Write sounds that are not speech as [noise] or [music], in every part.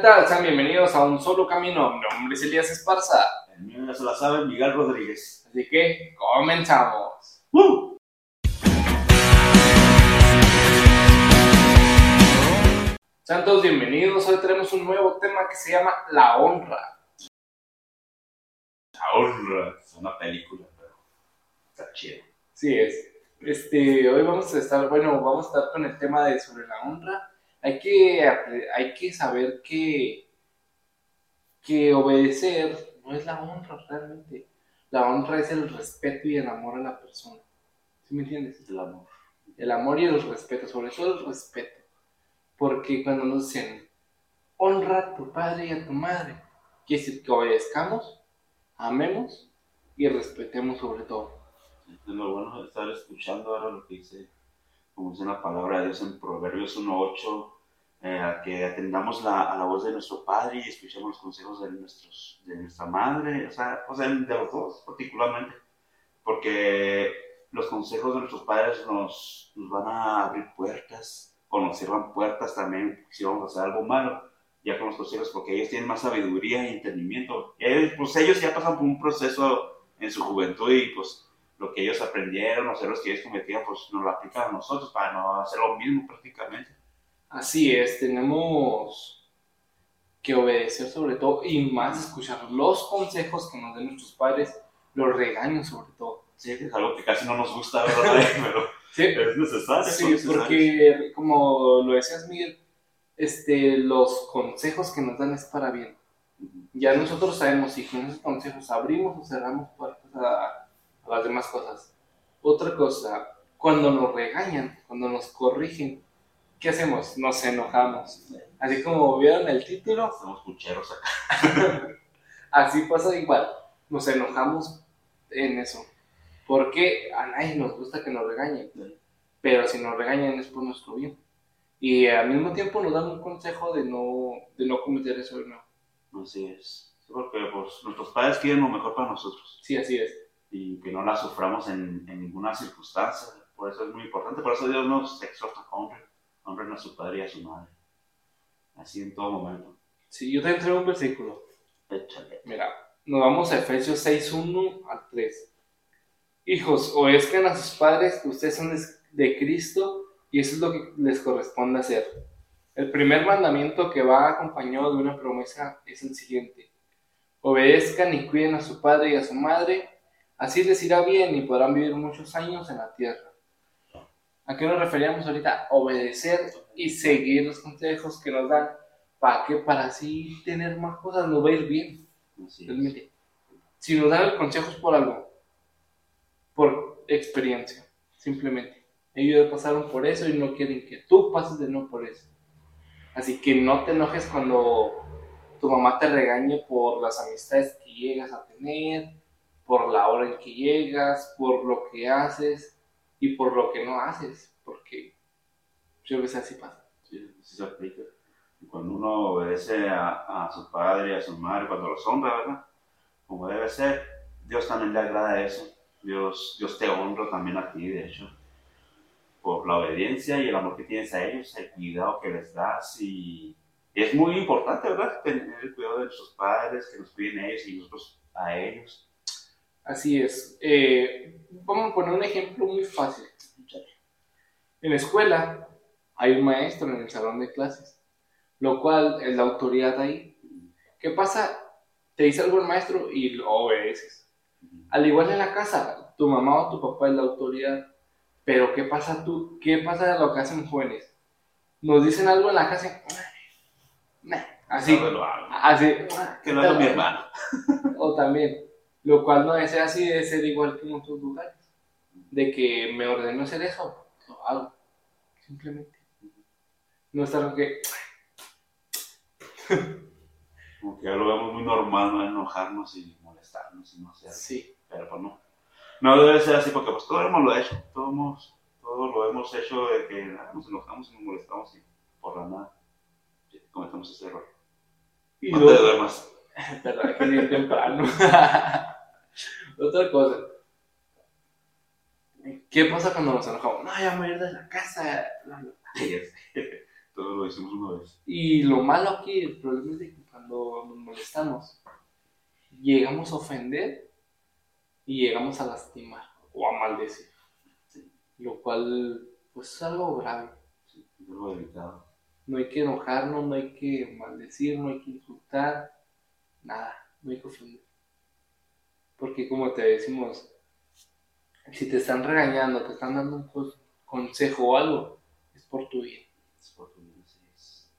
tal? Sean bienvenidos a Un Solo Camino. Mi nombre es Elías Esparza. El mío ya se la sabe, Miguel Rodríguez. Así que comenzamos. ¡Uh! Sean todos bienvenidos. Hoy tenemos un nuevo tema que se llama La Honra. La honra. Es una película, pero está chido. Sí es. Este, hoy vamos a estar, bueno, vamos a estar con el tema de sobre la honra. Hay que, hay que saber que, que obedecer no es la honra realmente. La honra es el respeto y el amor a la persona. ¿Sí me entiendes? El amor. El amor y el respeto, sobre todo el respeto. Porque cuando nos dicen, honra a tu padre y a tu madre, quiere decir que obedezcamos, amemos y respetemos sobre todo. Es lo bueno estar escuchando ahora lo que dice, como dice la palabra de Dios en Proverbios 1.8, eh, a que atendamos la, a la voz de nuestro padre y escuchemos los consejos de, nuestros, de nuestra madre, o sea, o sea, de los dos particularmente, porque los consejos de nuestros padres nos, nos van a abrir puertas, o nos cierran puertas también si vamos a hacer algo malo, ya con los consejos, porque ellos tienen más sabiduría y entendimiento. Ellos, pues ellos ya pasan por un proceso en su juventud y pues lo que ellos aprendieron, los errores que ellos cometían, pues nos lo aplican a nosotros para no hacer lo mismo prácticamente. Así es, tenemos que obedecer sobre todo y más escuchar los consejos que nos den nuestros padres, los regaños sobre todo. Sí, es algo que casi no nos gusta, ¿verdad? [laughs] Pero Sí, es necesario. sí porque como lo decías Miguel, este, los consejos que nos dan es para bien. Ya nosotros sabemos si con esos consejos abrimos o cerramos puertas a las demás cosas. Otra cosa, cuando nos regañan, cuando nos corrigen, ¿qué hacemos? Nos enojamos. Así como vieron el título, Estamos pucheros acá. [laughs] Así pasa igual, nos enojamos en eso. Porque a nadie nos gusta que nos regañen, pero si nos regañan es por nuestro bien. Y al mismo tiempo nos dan un consejo de no, de no cometer eso de nuevo. Así es. Porque pues, nuestros padres quieren lo mejor para nosotros Sí, así es. Y que no la suframos en, en ninguna circunstancia. Por eso es muy importante. Por eso Dios nos exhorta a honrar. Honren a su padre y a su madre. Así en todo momento. Sí, yo te entrego un versículo. Échale. Mira, nos vamos a Efesios 6, 1 al 3. Hijos, obedezcan a sus padres, que ustedes son de Cristo y eso es lo que les corresponde hacer. El primer mandamiento que va acompañado de una promesa es el siguiente. Obedezcan y cuiden a su padre y a su madre, así les irá bien y podrán vivir muchos años en la tierra. ¿A qué nos referíamos ahorita? Obedecer y seguir los consejos que nos dan. ¿Para qué? Para así tener más cosas, nos va a ir bien. Realmente. Si nos dan el consejo es por algo, por experiencia, simplemente. Ellos pasaron por eso y no quieren que tú pases de no por eso. Así que no te enojes cuando tu mamá te regañe por las amistades que llegas a tener, por la hora en que llegas, por lo que haces y por lo que no haces, porque yo veces así pasa. Sí, sí se aplica. Y cuando uno obedece a, a su padre y a su madre, cuando los honra, ¿verdad? Como debe ser, Dios también le agrada eso. Dios, Dios te honra también a ti, de hecho, por la obediencia y el amor que tienes a ellos, el cuidado que les das. Y es muy importante, ¿verdad? Tener el cuidado de nuestros padres, que nos cuiden ellos y nosotros a ellos. Así es. Eh, vamos a poner un ejemplo muy fácil. En la escuela hay un maestro en el salón de clases, lo cual es la autoridad ahí. ¿Qué pasa? Te dice algo el maestro y lo obedeces. Al igual en la casa, tu mamá o tu papá es la autoridad. Pero ¿qué pasa tú? ¿Qué pasa de lo que hacen jóvenes? Nos dicen algo en la casa, así, No lo hago. así, Que no es mi hermano. [laughs] o también, lo cual no es así, debe ser igual que en otros lugares. De que me ordeno hacer eso, lo hago. Simplemente. No es algo que. Como que ya lo vemos muy normal, ¿no? Enojarnos y molestarnos y no sé. Sí. pero pues no. No debe ser así porque pues todos hemos lo hecho, todos, hemos- todos lo hemos hecho de que ah, nos enojamos y nos molestamos y por la nada cometemos ese error. Y No te duermas. Perdón, que ni temprano. [laughs] Otra cosa. ¿Qué pasa cuando nos enojamos? No, ya me voy a ir de la casa. Sí, es- [laughs] Todo lo hicimos una vez. Y lo malo aquí, el problema es de que cuando nos molestamos, llegamos a ofender y llegamos a lastimar o a maldecir. Sí. Lo cual, pues es algo grave. Sí, es algo delicado. No hay que enojarnos, no hay que maldecir, no hay que insultar, nada, no hay que ofender. Porque como te decimos, si te están regañando, te están dando un consejo o algo, es por tu bien. Es por tu bien, sí, es-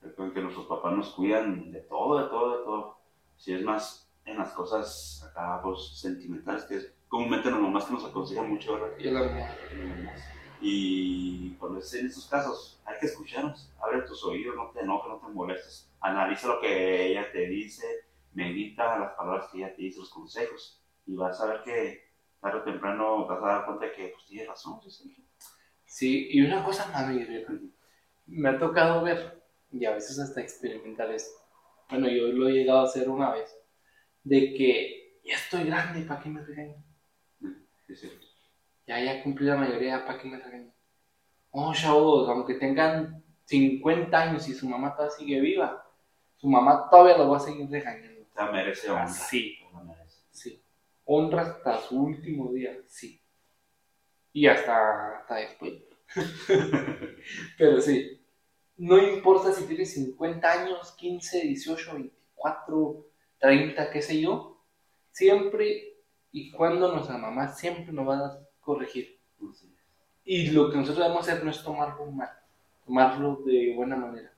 Recuerden que nuestros papás nos cuidan de todo, de todo, de todo. Si es más en las cosas acá, pues, sentimentales, que es comúnmente las mamás que nos aconsejan mucho, ¿verdad? Y. Y cuando es en estos casos, hay que escucharnos. Abre tus oídos, no te enojes, no te molestes. Analiza lo que ella te dice, medita las palabras que ella te dice, los consejos. Y vas a ver que tarde o temprano te vas a dar cuenta de que pues, tienes razón. sí, sí. Y una cosa más, mi viejo, me ha tocado ver, y a veces hasta experimentar esto. Bueno, yo lo he llegado a hacer una vez, de que ya estoy grande, ¿para qué me regañan? Sí, sí. Ya, ya cumplí la mayoría, ¿para qué me regañan? Oh, chavos, aunque tengan 50 años y su mamá todavía sigue viva, su mamá todavía lo va a seguir regañando. Sea, merece honra. La merece. Sí. Honra hasta su último día, sí. Y hasta, hasta después. [laughs] Pero sí. No importa si tienes 50 años, 15, 18, 24, 30, qué sé yo. Siempre y cuando nuestra mamá siempre nos va a corregir. Y lo que nosotros debemos hacer no es tomarlo mal, tomarlo de buena manera.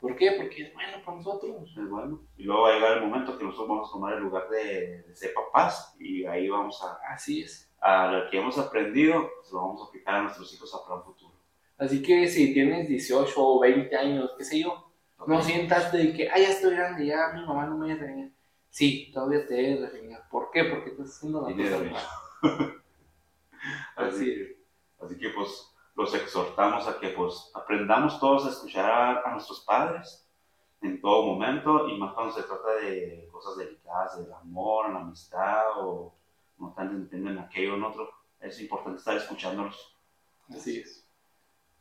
¿Por qué? Porque es bueno para nosotros. Es bueno. Y luego va a llegar el momento que nosotros vamos a tomar el lugar de, de ser papás y ahí vamos a, Así es. a lo que hemos aprendido, pues lo vamos a aplicar a nuestros hijos para un futuro. Así que si tienes 18 o 20 años, qué sé yo, no sientas de que, ah, ya estoy grande, ya mi mamá no me va a regañar. Sí, todavía te debe regañar. ¿Por qué? Porque estás haciendo la cosa. [laughs] Así, así que pues los exhortamos a que pues aprendamos todos a escuchar a, nuestros padres en todo momento y más cuando se trata de cosas delicadas, del amor, la amistad o no tan entienden aquello o en otro. Es importante estar escuchándolos. Así es.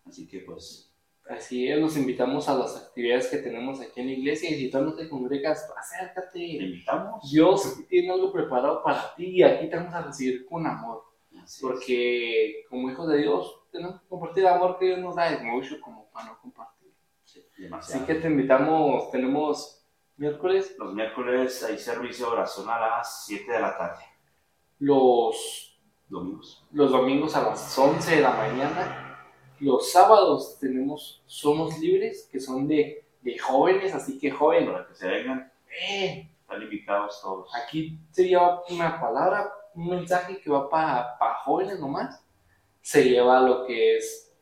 Así que pues Así es, los invitamos a las actividades que tenemos aquí en la iglesia y si tú no te congregas, te acércate. invitamos. Dios tiene algo preparado para ti y aquí te vamos a recibir con amor. Así es. Porque como hijos de Dios tenemos que compartir el amor que Dios nos da, es mucho como para no compartir. Sí. Así que te invitamos, tenemos miércoles Los miércoles hay servicio de oración a las 7 de la tarde. los, Domingos. los domingos a las 11 de la mañana. Los sábados tenemos Somos Libres, que son de, de jóvenes, así que joven, Para que se vengan, eh, están invitados todos. aquí se lleva una palabra, un mensaje que va para jóvenes nomás. Se lleva lo que es,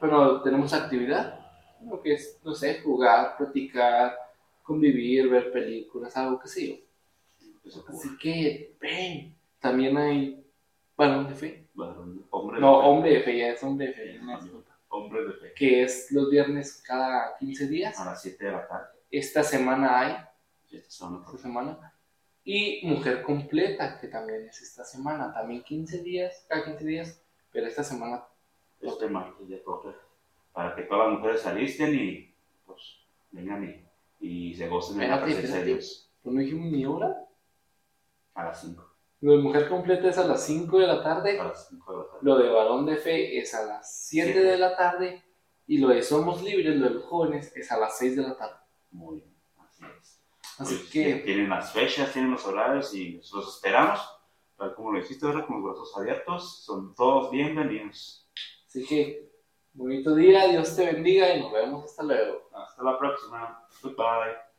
bueno, tenemos actividad, lo que es, no sé, jugar, platicar, convivir, ver películas, algo que sé yo. Ocurra. Así que, ven, también hay varón de fe. Varón, hombre de No, fe. hombre de fe, ya es hombre de fe. disculpa. Hombre de fe. Que es los viernes cada 15 días. A las 7 de la tarde. Esta semana hay, Esta semana. esta semana. Y mujer completa, que también es esta semana. También 15 días, cada 15 días. Pero esta semana, Este martes ya toca. Para que todas las mujeres alisten y pues vengan y, y se gocen de la presencia de. Dios. pues no dijimos ni hora. A las 5. Lo de mujer completa es a las 5 de la tarde. A las 5 de la tarde. Lo de varón de fe es a las 7 Siete. de la tarde. Y lo de somos libres, lo de los jóvenes, es a las 6 de la tarde. Muy bien. Así es. Así Pues, que, Tienen las fechas, tienen los horarios y los esperamos. Tal como lo dijiste ahora, con los brazos abiertos. Son todos bienvenidos. así que, bonito día, Dios te bendiga y nos vemos hasta luego. Hasta la próxima. Goodbye.